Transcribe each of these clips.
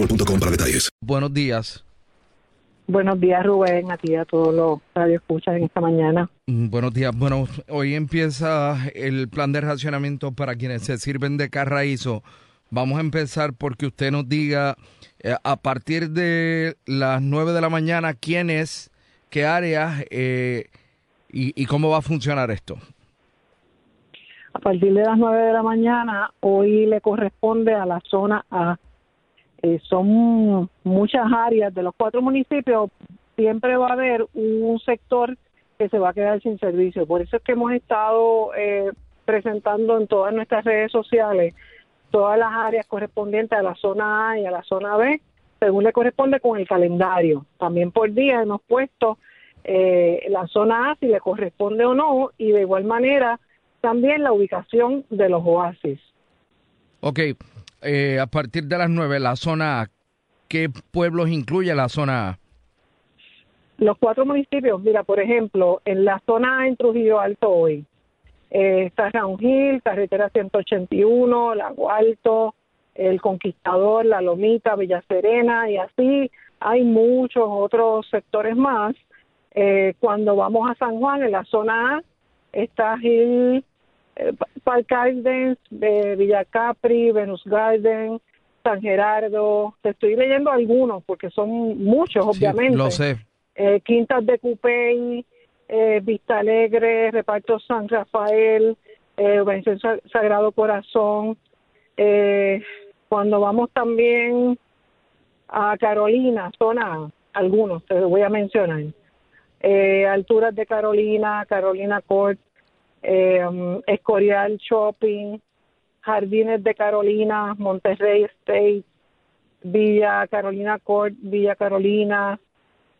boostmobile.com para detalles. Buenos días. Buenos días, Rubén, a ti y a todos los radioescuchas en esta mañana. Mm, Buenos días. Bueno, hoy empieza el plan de racionamiento para quienes se sirven de carraízo. Vamos a empezar porque usted nos diga eh, a partir de las 9 de la mañana quién es, qué áreas eh, y, y cómo va a funcionar esto. A partir de las 9 de la mañana, hoy le corresponde a la zona A. Eh, son muchas áreas de los cuatro municipios, siempre va a haber un sector que se va a quedar sin servicio. Por eso es que hemos estado eh, presentando en todas nuestras redes sociales todas las áreas correspondientes a la zona A y a la zona B, según le corresponde con el calendario. También por día hemos puesto eh, la zona A si le corresponde o no, y de igual manera también la ubicación de los oasis. Ok, eh, a partir de las 9, la zona A, ¿qué pueblos incluye la zona A? Los cuatro municipios, mira, por ejemplo, en la zona A en Trujillo Alto hoy, eh, está Round Hill, carretera 181, Lago Alto, El Conquistador, La Lomita, Villa Serena y así hay muchos otros sectores más. Eh, cuando vamos a San Juan, en la zona A, está Hill, eh, Park Gardens, eh, Villa Capri, Venus Garden, San Gerardo. Te estoy leyendo algunos porque son muchos, obviamente. lo sé. Eh, Quintas de Cupey, eh, Vista Alegre, Reparto San Rafael, eh, Sagrado Corazón. Eh, cuando vamos también a Carolina, zona algunos, te voy a mencionar. Eh, alturas de Carolina, Carolina Court, eh, Escorial Shopping, Jardines de Carolina, Monterrey State, Villa Carolina Court, Villa Carolina,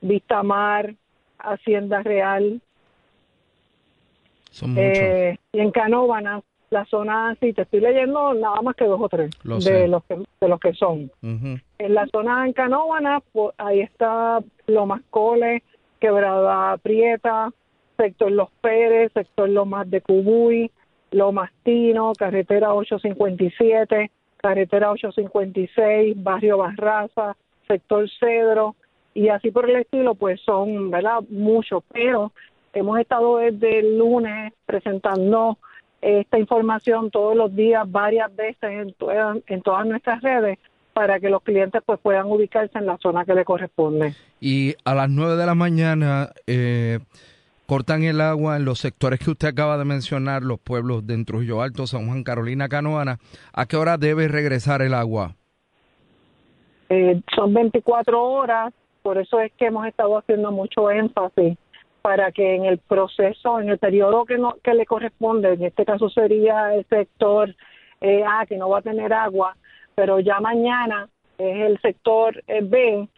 Vista Mar, Hacienda Real, Son muchos. eh, y en Canóvana, la zona, sí, te estoy leyendo nada más que dos o tres Lo de los que de los que son. En la zona en Canóvana, pues, ahí está Lomas Cole, Quebrada Prieta, sector Los Pérez, sector Lomas de Cubuy, Lomas Tino, carretera 857, carretera 856, barrio Barraza, sector Cedro, y así por el estilo, pues son, ¿verdad? Muchos, pero hemos estado desde el lunes presentando esta información todos los días, varias veces en, todas- nuestras redes, para que los clientes pues puedan ubicarse en la zona que le corresponde. Y a las 9 de la mañana eh, cortan el agua en los sectores que usted acaba de mencionar, los pueblos de Trujillo Alto, San Juan, Carolina, Canoana. ¿A qué hora debe regresar el agua? Eh, son 24 horas, por eso es que hemos estado haciendo mucho énfasis para que en el proceso, en el periodo que, no, que le corresponde, en este caso sería el sector eh, A, que no va a tener agua, pero ya mañana es el sector eh, B,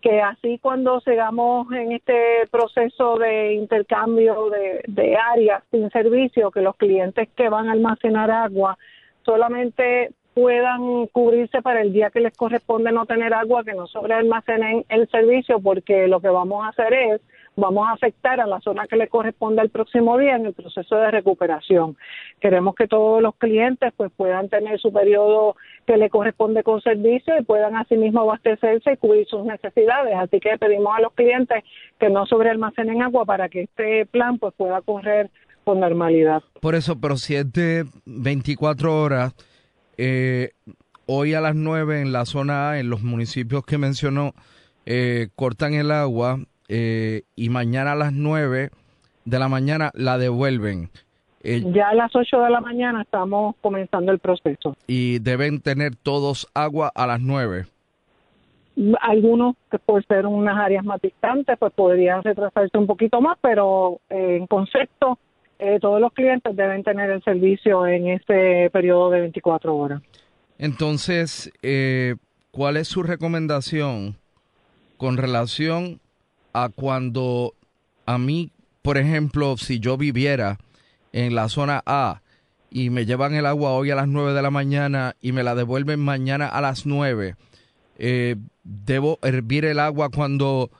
que así cuando sigamos en este proceso de intercambio de, de áreas sin servicio, que los clientes que van a almacenar agua solamente puedan cubrirse para el día que les corresponde no tener agua, que no sobre almacenen el servicio, porque lo que vamos a hacer es vamos a afectar a la zona que le corresponde el próximo día en el proceso de recuperación. Queremos que todos los clientes pues puedan tener su periodo que le corresponde con servicio y puedan asimismo abastecerse y cubrir sus necesidades. Así que pedimos a los clientes que no sobrealmacenen agua para que este plan pues pueda correr con normalidad. Por eso, pero si es de 24 horas, eh, hoy a las 9 en la zona A, en los municipios que mencionó, eh, cortan el agua eh, y mañana a las 9 de la mañana la devuelven. Eh, ya a las 8 de la mañana estamos comenzando el proceso. Y deben tener todos agua a las 9. Algunos, que por ser unas áreas más distantes, pues podrían retrasarse un poquito más, pero eh, en concepto, todos los clientes deben tener el servicio en ese periodo de 24 horas. Entonces, ¿cuál es su recomendación con relación a cuando a mí, por ejemplo, si yo viviera en la zona A y me llevan el agua hoy a las 9 de la mañana y me la devuelven mañana a las 9, eh, debo hervir el agua cuando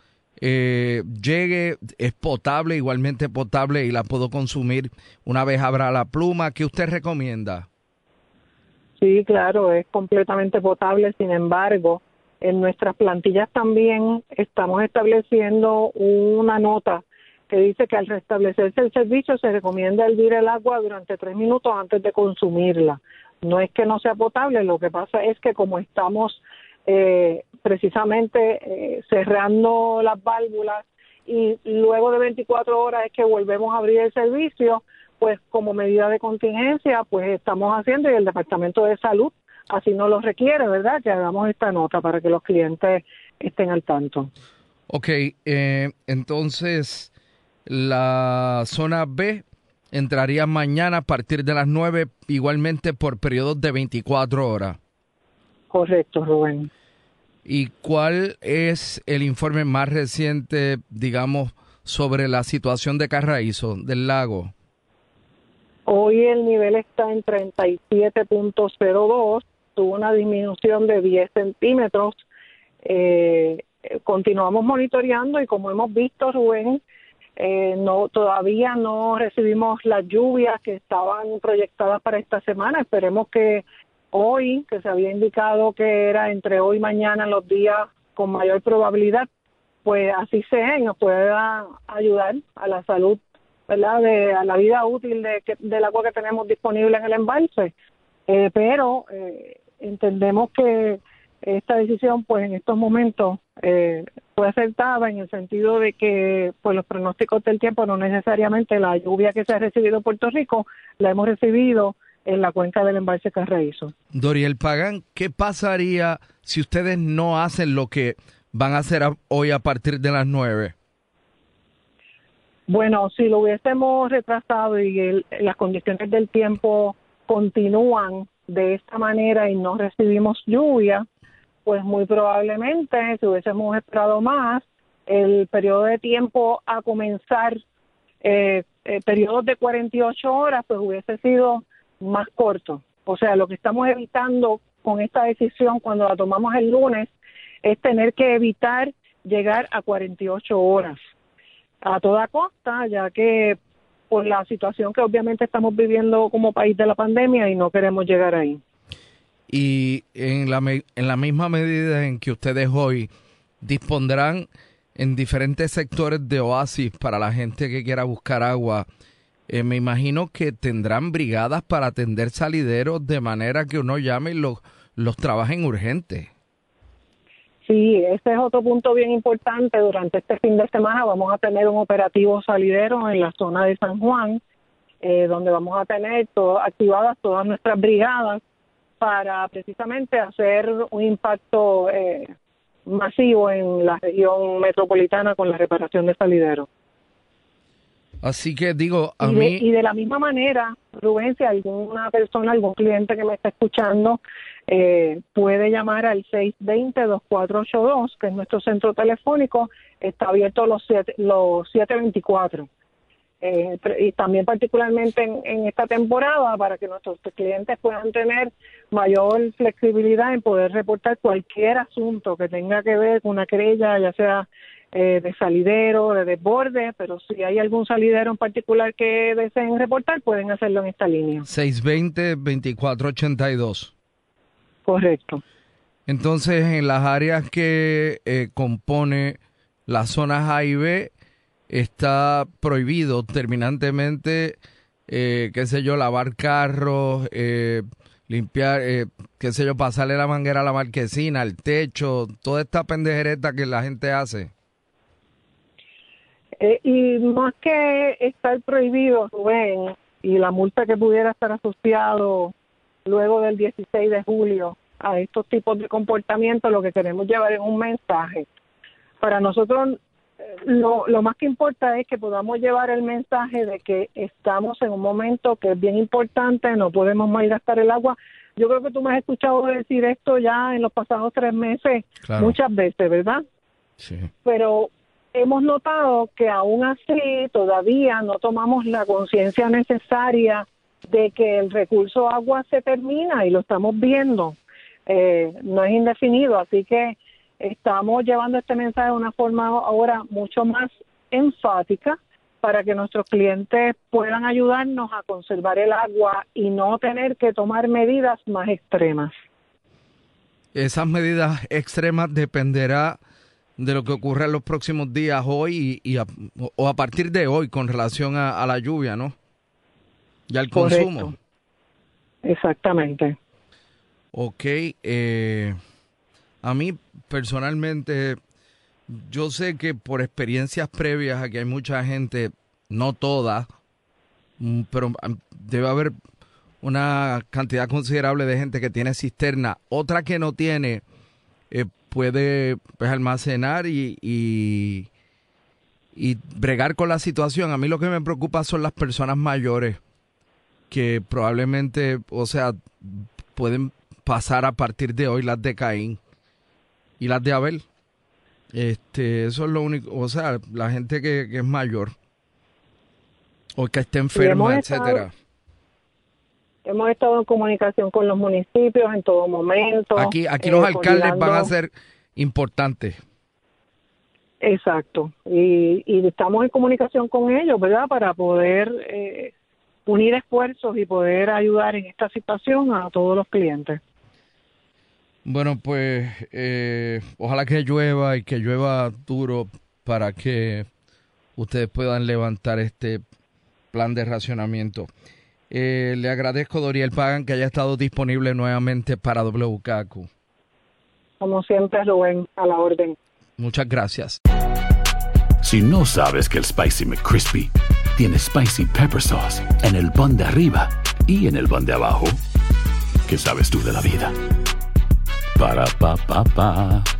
eh, llegue, es potable, igualmente potable y la puedo consumir una vez abra la pluma. ¿Qué usted recomienda? Sí, claro, es completamente potable, sin embargo, en nuestras plantillas también estamos estableciendo una nota que dice que al restablecerse el servicio se recomienda hervir el agua durante tres minutos antes de consumirla. No es que no sea potable, lo que pasa es que como estamos eh, precisamente eh, cerrando las válvulas y luego de 24 horas es que volvemos a abrir el servicio, pues como medida de contingencia, pues estamos haciendo y el Departamento de Salud así no lo requiere, ¿verdad? Que hagamos esta nota para que los clientes estén al tanto. Ok, eh, entonces la zona B entraría mañana a partir de las 9, igualmente por periodos de 24 horas. Correcto, Rubén. ¿Y cuál es el informe más reciente, digamos, sobre la situación de Carraízo, del lago? Hoy el nivel está en 37.02 tuvo una disminución de 10 centímetros. Eh, continuamos monitoreando y como hemos visto, Rubén, eh, no todavía no recibimos las lluvias que estaban proyectadas para esta semana. Esperemos que hoy, que se había indicado que era entre hoy y mañana los días con mayor probabilidad, pues así sea y nos pueda ayudar a la salud, ¿verdad? De, a la vida útil de, del agua que tenemos disponible en el embalse. Eh, pero eh, entendemos que esta decisión, pues en estos momentos, eh, fue acertada en el sentido de que, pues los pronósticos del tiempo no necesariamente la lluvia que se ha recibido en Puerto Rico la hemos recibido en la cuenca del embalse Carraízo. Doriel Pagan, ¿qué pasaría si ustedes no hacen lo que van a hacer hoy a partir de las nueve? Bueno, si lo hubiésemos retrasado y las condiciones del tiempo continúan de esta manera y no recibimos lluvia, pues muy probablemente si hubiésemos esperado más, el periodo de tiempo a comenzar, eh, eh, periodos de 48 horas, pues hubiese sido más corto. O sea, lo que estamos evitando con esta decisión cuando la tomamos el lunes es tener que evitar llegar a 48 horas a toda costa, ya que por la situación que obviamente estamos viviendo como país de la pandemia y no queremos llegar ahí. Y en la, en la misma medida en que ustedes hoy dispondrán en diferentes sectores de oasis para la gente que quiera buscar agua, eh, me imagino que tendrán brigadas para atender salideros de manera que uno llame y los, los trabajen urgentes. Sí, ese es otro punto bien importante. Durante este fin de semana vamos a tener un operativo salidero en la zona de San Juan, eh, donde vamos a tener activadas todas nuestras brigadas para precisamente hacer un impacto eh, masivo en la región metropolitana con la reparación de salideros. Así que digo, a y, de, mí... y de la misma manera, Rubén, alguna persona, algún cliente que me está escuchando, eh, puede llamar al 620-2482, que es nuestro centro telefónico, está abierto los, siete, los 724. Eh, y también particularmente en, en, esta temporada para que nuestros clientes puedan tener mayor flexibilidad en poder reportar cualquier asunto que tenga que ver con una querella, ya sea eh, de salidero, de desborde, pero si hay algún salidero en particular que deseen reportar, pueden hacerlo en esta línea. 620-2482. Correcto. Entonces, en las áreas que eh, compone las zonas A y B, está prohibido terminantemente, eh, qué sé yo, lavar carros, eh, limpiar, eh, qué sé yo, pasarle la manguera a la marquesina, al techo, toda esta pendejereta que la gente hace. Eh, y más que estar prohibido, Rubén, y la multa que pudiera estar asociado luego del 16 de julio a estos tipos de comportamiento, lo que queremos llevar es un mensaje. Para nosotros lo, lo más que importa es que podamos llevar el mensaje de que estamos en un momento que es bien importante, no podemos malgastar el agua. Yo creo que tú me has escuchado decir esto ya en los pasados tres meses claro. muchas veces, ¿verdad? Sí. Pero hemos notado que aún así todavía no tomamos la conciencia necesaria de que el recurso agua se termina y lo estamos viendo. Eh, no es indefinido, así que estamos llevando este mensaje de una forma ahora mucho más enfática para que nuestros clientes puedan ayudarnos a conservar el agua y no tener que tomar medidas más extremas. Esas medidas extremas dependerá de lo que ocurra en los próximos días hoy y, y a, o a partir de hoy con relación a, a la lluvia, ¿no? Y al Correcto. consumo. Exactamente. Ok, eh, a mí personalmente, yo sé que por experiencias previas aquí hay mucha gente, no toda, mm, pero debe haber una cantidad considerable de gente que tiene cisterna. Otra que no tiene eh, puede pues, almacenar y, y, y bregar con la situación. A mí lo que me preocupa son las personas mayores que probablemente, o sea, pueden pasar a partir de hoy las de Caín y las de Abel. Este, eso es lo único, o sea, la gente que, que es mayor o que esté enferma, etcétera. Hemos estado en comunicación con los municipios en todo momento. Aquí, aquí eh, los alcaldes van a ser importantes. Exacto, y, y, estamos en comunicación con ellos, ¿verdad? Para poder eh, unir esfuerzos y poder ayudar en esta situación a todos los clientes. Bueno, pues eh, ojalá que llueva y que llueva duro para que ustedes puedan levantar este plan de racionamiento. Eh, le agradezco, Doriel Pagan, que haya estado disponible nuevamente para WKQ. Como siempre, Rubén, a la orden. Muchas gracias. Si no sabes que el Spicy McCrispy tiene Spicy Pepper Sauce en el pan de arriba y en el pan de abajo, ¿qué sabes tú de la vida? Para pa pa pa.